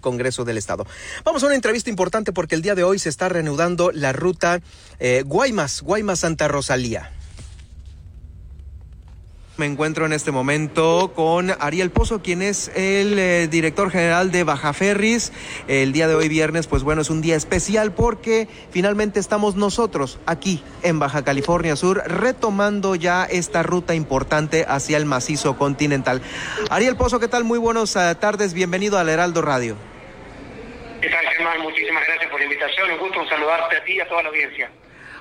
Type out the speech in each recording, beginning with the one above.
Congreso del Estado. Vamos a una entrevista importante porque el día de hoy se está reanudando la ruta eh, Guaymas, Guaymas Santa Rosalía. Me encuentro en este momento con Ariel Pozo, quien es el eh, director general de Baja Ferris. El día de hoy, viernes, pues bueno, es un día especial porque finalmente estamos nosotros aquí en Baja California Sur retomando ya esta ruta importante hacia el macizo continental. Ariel Pozo, ¿qué tal? Muy buenas eh, tardes, bienvenido al Heraldo Radio. ¿Qué tal, Germán? Muchísimas gracias por la invitación. Un gusto saludarte a ti y a toda la audiencia.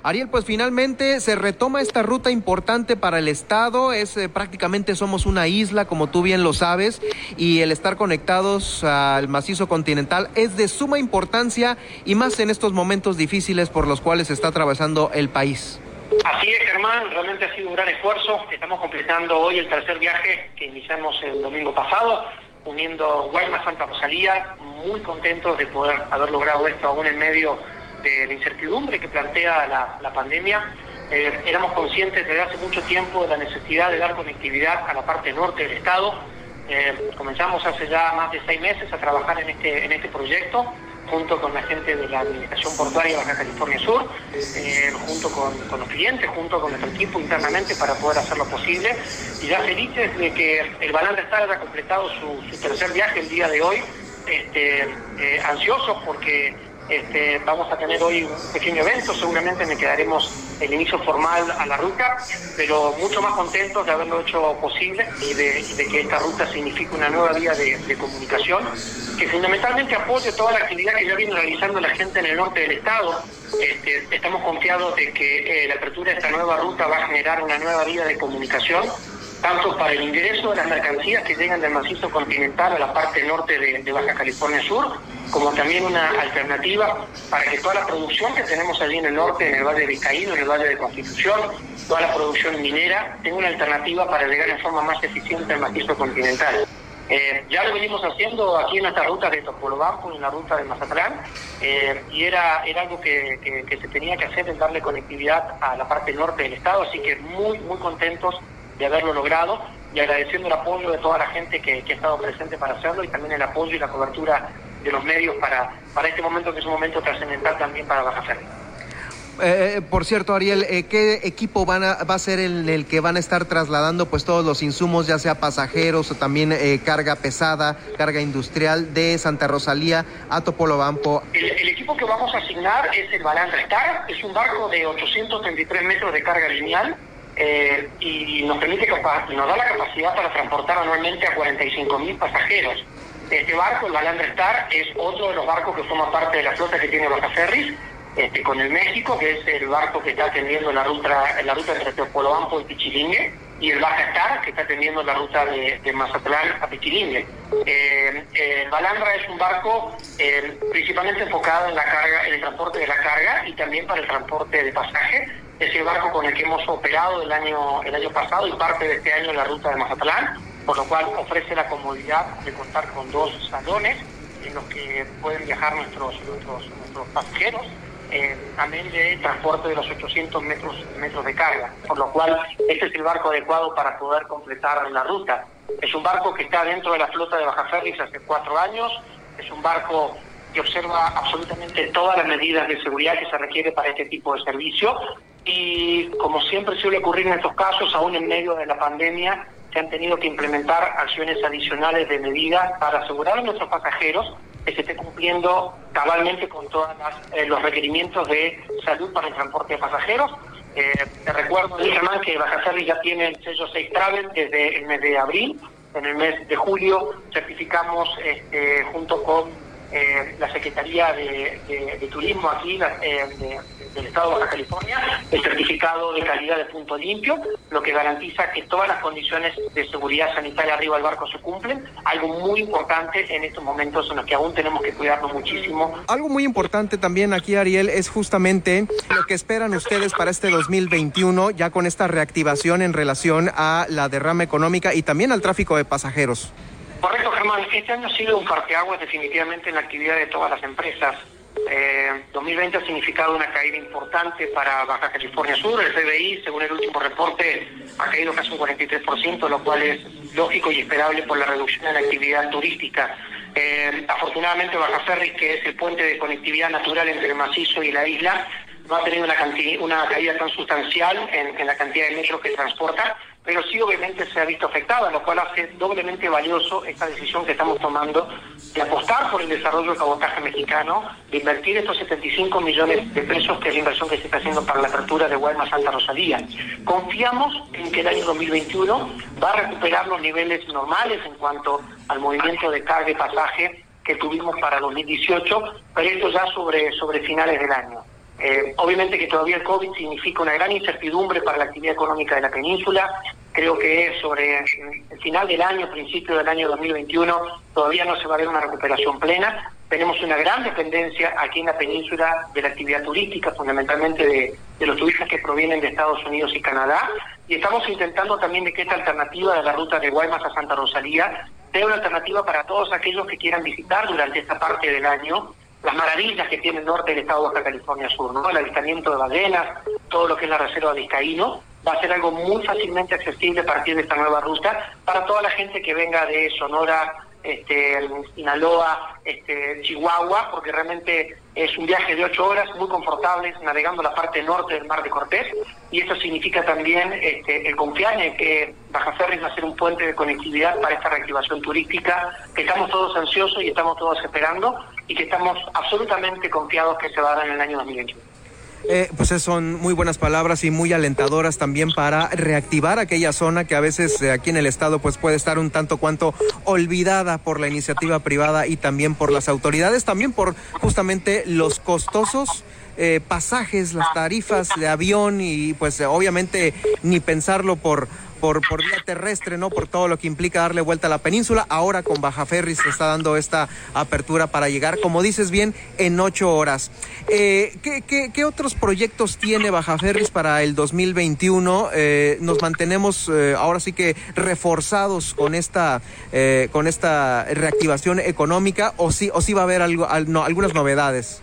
Ariel, pues finalmente se retoma esta ruta importante para el Estado. Es eh, prácticamente somos una isla, como tú bien lo sabes, y el estar conectados al macizo continental es de suma importancia y más en estos momentos difíciles por los cuales está atravesando el país. Así es, Germán, realmente ha sido un gran esfuerzo. Estamos completando hoy el tercer viaje que iniciamos el domingo pasado, uniendo Guaymas Santa Rosalía, muy contentos de poder haber logrado esto aún en medio de la incertidumbre que plantea la, pandemia. Eh, éramos conscientes desde hace mucho tiempo de la necesidad de dar conectividad a la parte norte del Estado. Eh, comenzamos hace ya más de seis meses a trabajar en este, en este proyecto junto con la gente de la Administración Portuaria de Baja California Sur, eh, junto con, los clientes, junto con nuestro equipo internamente para poder hacerlo posible. Y ya felices de que el Balán Estar haya completado su, tercer viaje el día de hoy, este, ansiosos porque este, vamos a tener hoy un pequeño evento, seguramente me quedaremos el inicio formal a la ruta, pero mucho más contentos de haberlo hecho posible y de, que esta ruta signifique una nueva vía de, comunicación que fundamentalmente apoye toda la actividad que ya viene realizando la gente en el norte del estado. Este, estamos confiados de que eh, la apertura de esta nueva ruta va a generar una nueva vía de comunicación tanto para el ingreso de las mercancías que llegan del macizo continental a la parte norte de, Baja California Sur, como también una alternativa para que toda la producción que tenemos allí en el norte, en el Valle de Vizcaíno, en el Valle de Constitución, toda la producción minera, tenga una alternativa para llegar en forma más eficiente al macizo continental. Eh, ya lo venimos haciendo aquí en esta ruta de Topolobampo, en la ruta de Mazatlán, eh, y era, era algo que, que se tenía que hacer, en darle conectividad a la parte norte del estado, así que muy, muy contentos de haberlo logrado y agradeciendo el apoyo de toda la gente que, ha estado presente para hacerlo y también el apoyo y la cobertura de los medios para, para este momento que es un momento trascendental también para Baja Ferry. Eh, eh, por cierto, Ariel, eh, ¿qué equipo van a, va a ser el, el, que van a estar trasladando pues todos los insumos, ya sea pasajeros o también carga pesada, carga industrial de Santa Rosalía a Topolobampo? El, el, equipo que vamos a asignar es el Balandra Star, es un barco de 833 metros de carga lineal eh, y nos permite nos da la capacidad para transportar anualmente a 45.000 pasajeros. Este barco, el Balandra Star, es otro de los barcos que forma parte de la flota que tiene Baja Ferris, este, con el México, que es el barco que está atendiendo la ruta, la ruta entre Teopolobampo y Pichilingue, y el Baja Star, que está atendiendo la ruta de, Mazatlán a Pichilingue. Eh, el Balandra es un barco eh, principalmente enfocado en la carga, en el transporte de la carga y también para el transporte de pasaje es el barco con el que hemos operado el año, el año pasado y parte de este año en la ruta de Mazatlán, por lo cual ofrece la comodidad de contar con dos salones en los que pueden viajar nuestros, nuestros, nuestros pasajeros, eh, también de transporte de los 800 metros, metros de carga, por lo cual este es el barco adecuado para poder completar la ruta. Es un barco que está dentro de la flota de Baja Ferris hace cuatro años, es un barco que observa absolutamente todas las medidas de seguridad que se requiere para este tipo de servicio y como siempre suele ocurrir en estos casos, aún en medio de la pandemia, se han tenido que implementar acciones adicionales de medidas para asegurar a nuestros pasajeros que se esté cumpliendo cabalmente con todos eh, los requerimientos de salud para el transporte de pasajeros. Eh, te recuerdo, Germán, que Baja Ferry ya tiene el sello 6 Travel desde el mes de abril. En el mes de julio certificamos este, junto con eh, la Secretaría de, Turismo aquí eh, del Estado de California el certificado de calidad de punto limpio, lo que garantiza que todas las condiciones de seguridad sanitaria arriba del barco se cumplen, algo muy importante en estos momentos en los que aún tenemos que cuidarnos muchísimo. Algo muy importante también aquí, Ariel, es justamente lo que esperan ustedes para este 2021, ya con esta reactivación en relación a la derrama económica y también al tráfico de pasajeros. Correcto, Germán. Este año ha sido un parteaguas definitivamente en la actividad de todas las empresas. 2020 eh, ha significado una caída importante para Baja California Sur. El CBI, según el último reporte, ha caído casi un 43%, lo cual es lógico y esperable por la reducción en la actividad turística. Eh, afortunadamente Baja Ferris, que es el puente de conectividad natural entre el macizo y la isla, no ha tenido una, caída tan sustancial en la cantidad de metros que transporta, pero sí obviamente se ha visto afectada, lo cual hace doblemente valioso esta decisión que estamos tomando de apostar por el desarrollo del cabotaje mexicano, de invertir estos 75 millones de pesos, que es la inversión que se está haciendo para la apertura de Guaymas Santa Rosalía. Confiamos en que el año 2021 va a recuperar los niveles normales en cuanto al movimiento de carga y pasaje que tuvimos para 2018, pero esto ya sobre, sobre finales del año. Eh, obviamente que todavía el COVID significa una gran incertidumbre para la actividad económica de la península. Creo que sobre el final del año, principio del año 2021, todavía no se va a ver una recuperación plena. Tenemos una gran dependencia aquí en la península de la actividad turística, fundamentalmente de, los turistas que provienen de Estados Unidos y Canadá. Y estamos intentando también de que esta alternativa de la ruta de Guaymas a Santa Rosalía sea una alternativa para todos aquellos que quieran visitar durante esta parte del año las maravillas que tiene el norte del estado de Baja California Sur. El avistamiento de ballenas, todo lo que es la reserva de Vizcaíno, va a ser algo muy fácilmente accesible a partir de esta nueva ruta para toda la gente que venga de Sonora, este, Sinaloa, este, Chihuahua, porque realmente es un viaje de ocho horas muy confortable navegando la parte norte del Mar de Cortés y esto significa también este, el confiar en que Baja Ferris va a ser un puente de conectividad para esta reactivación turística que estamos todos ansiosos y estamos todos esperando y que estamos absolutamente confiados que se va a dar en el año 2021. Eh, pues son muy buenas palabras y muy alentadoras también para reactivar aquella zona que a veces eh, aquí en el estado pues puede estar un tanto cuanto olvidada por la iniciativa privada y también por las autoridades, también por justamente los costosos eh, pasajes, las tarifas de avión y pues obviamente ni pensarlo por por, por vía terrestre, ¿no? Por todo lo que implica darle vuelta a la península. Ahora con Baja Ferry se está dando esta apertura para llegar, como dices bien, en ocho horas. Eh, ¿qué, qué, otros proyectos tiene Baja Ferris para el 2021? Eh, nos mantenemos eh, ahora sí que reforzados con esta, eh, con esta reactivación económica o sí, o sí va a haber algo, algunas novedades.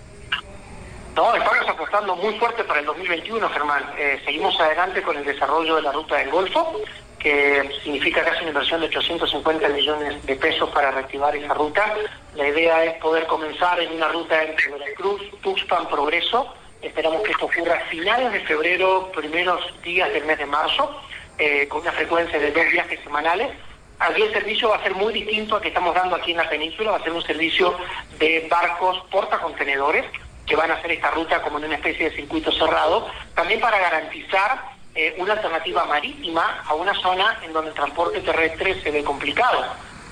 No, estamos apostando muy fuerte para el 2021, Germán. Eh, seguimos adelante con el desarrollo de la ruta del Golfo, que significa casi una inversión de 850 millones de pesos para reactivar esa ruta. La idea es poder comenzar en una ruta entre Veracruz, Tuxpan, Progreso. Esperamos que esto ocurra a finales de febrero, primeros días del mes de marzo, eh, con una frecuencia de dos viajes semanales. Aquí el servicio va a ser muy distinto al que estamos dando aquí en la península, va a ser un servicio de barcos portacontenedores que van a hacer esta ruta como en una especie de circuito cerrado, también para garantizar eh, una alternativa marítima a una zona en donde el transporte terrestre se ve complicado.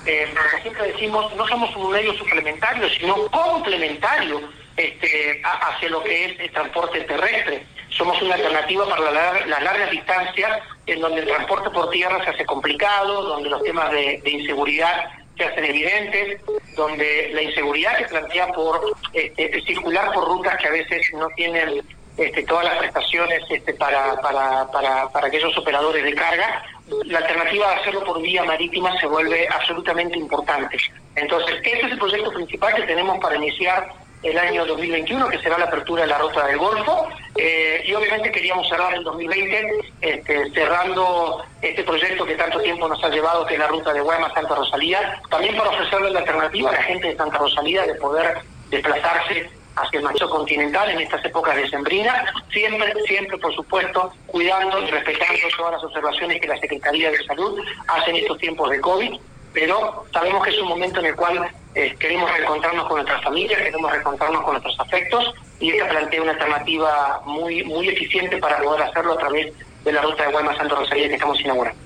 Eh, como siempre decimos, no somos un medio suplementario, sino complementario este, hacia lo que es el transporte terrestre. Somos una alternativa para las largas distancias en donde el transporte por tierra se hace complicado, donde los temas de inseguridad se hacen evidentes, donde la inseguridad que plantea por este, circular por rutas que a veces no tienen este, todas las prestaciones este, para, para, para, para aquellos operadores de carga, la alternativa de hacerlo por vía marítima se vuelve absolutamente importante. Entonces, ese es el proyecto principal que tenemos para iniciar el año 2021, que será la apertura de la ruta del Golfo, eh, y obviamente queríamos cerrar el 2020 este, cerrando este proyecto que tanto tiempo nos ha llevado, que es la ruta de Guaymas Santa Rosalía, también para ofrecerle la alternativa a la gente de Santa Rosalía de poder desplazarse hacia el macho continental en estas épocas de sembrina, siempre, siempre, por supuesto, cuidando y respetando todas las observaciones que la Secretaría de Salud hace en estos tiempos de COVID, pero sabemos que es un momento en el cual eh, queremos reencontrarnos con nuestras familias, queremos reencontrarnos con nuestros afectos y esta plantea una alternativa muy muy eficiente para poder hacerlo a través de la ruta de Guaymas Santo Rosalía que estamos inaugurando.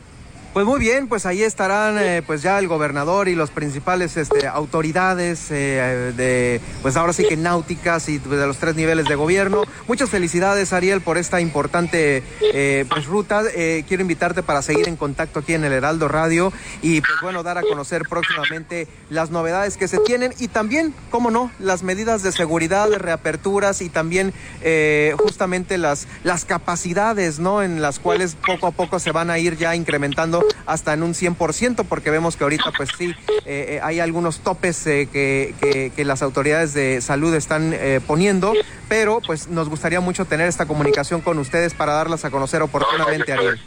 Pues muy bien, pues ahí estarán eh, pues ya el gobernador y los principales este, autoridades eh, de, pues ahora sí que náuticas y de los tres niveles de gobierno. Muchas felicidades Ariel por esta importante eh, pues ruta. quiero invitarte para seguir en contacto aquí en el Heraldo Radio y pues bueno, dar a conocer próximamente las novedades que se tienen y también, cómo no, las medidas de seguridad, de reaperturas y también justamente las, las capacidades, ¿no? En las cuales poco a poco se van a ir ya incrementando hasta en un 100%, porque vemos que ahorita pues sí, eh, eh, hay algunos topes eh, que, que, las autoridades de salud están poniendo, pero pues nos gustaría mucho tener esta comunicación con ustedes para darlas a conocer oportunamente, Ariel.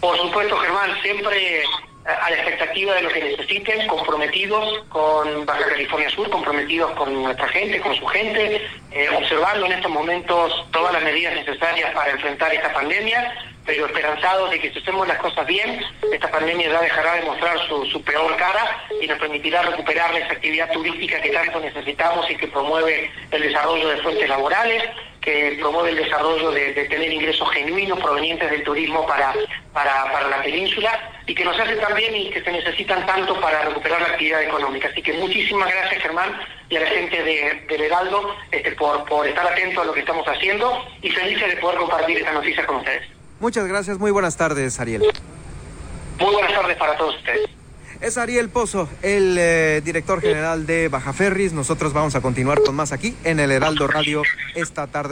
Por supuesto, Germán, siempre a la expectativa de lo que necesiten, comprometidos con Baja California Sur, comprometidos con nuestra gente, con su gente, eh, observando en estos momentos todas las medidas necesarias para enfrentar esta pandemia, pero esperanzados de que si hacemos las cosas bien, esta pandemia ya dejará de mostrar su, peor cara y nos permitirá recuperar esa actividad turística que tanto necesitamos y que promueve el desarrollo de fuentes laborales, que promueve el desarrollo de, tener ingresos genuinos provenientes del turismo para, para, para, la península y que nos hace también y que se necesitan tanto para recuperar la actividad económica. Así que muchísimas gracias Germán y a la gente de, del Heraldo este, por, por estar atento a lo que estamos haciendo y felices de poder compartir esta noticia con ustedes. Muchas gracias, muy buenas tardes Ariel. Muy buenas tardes para todos ustedes. Es Ariel Pozo, el eh, director general de Baja Ferris. Nosotros vamos a continuar con más aquí en el Heraldo Radio esta tarde.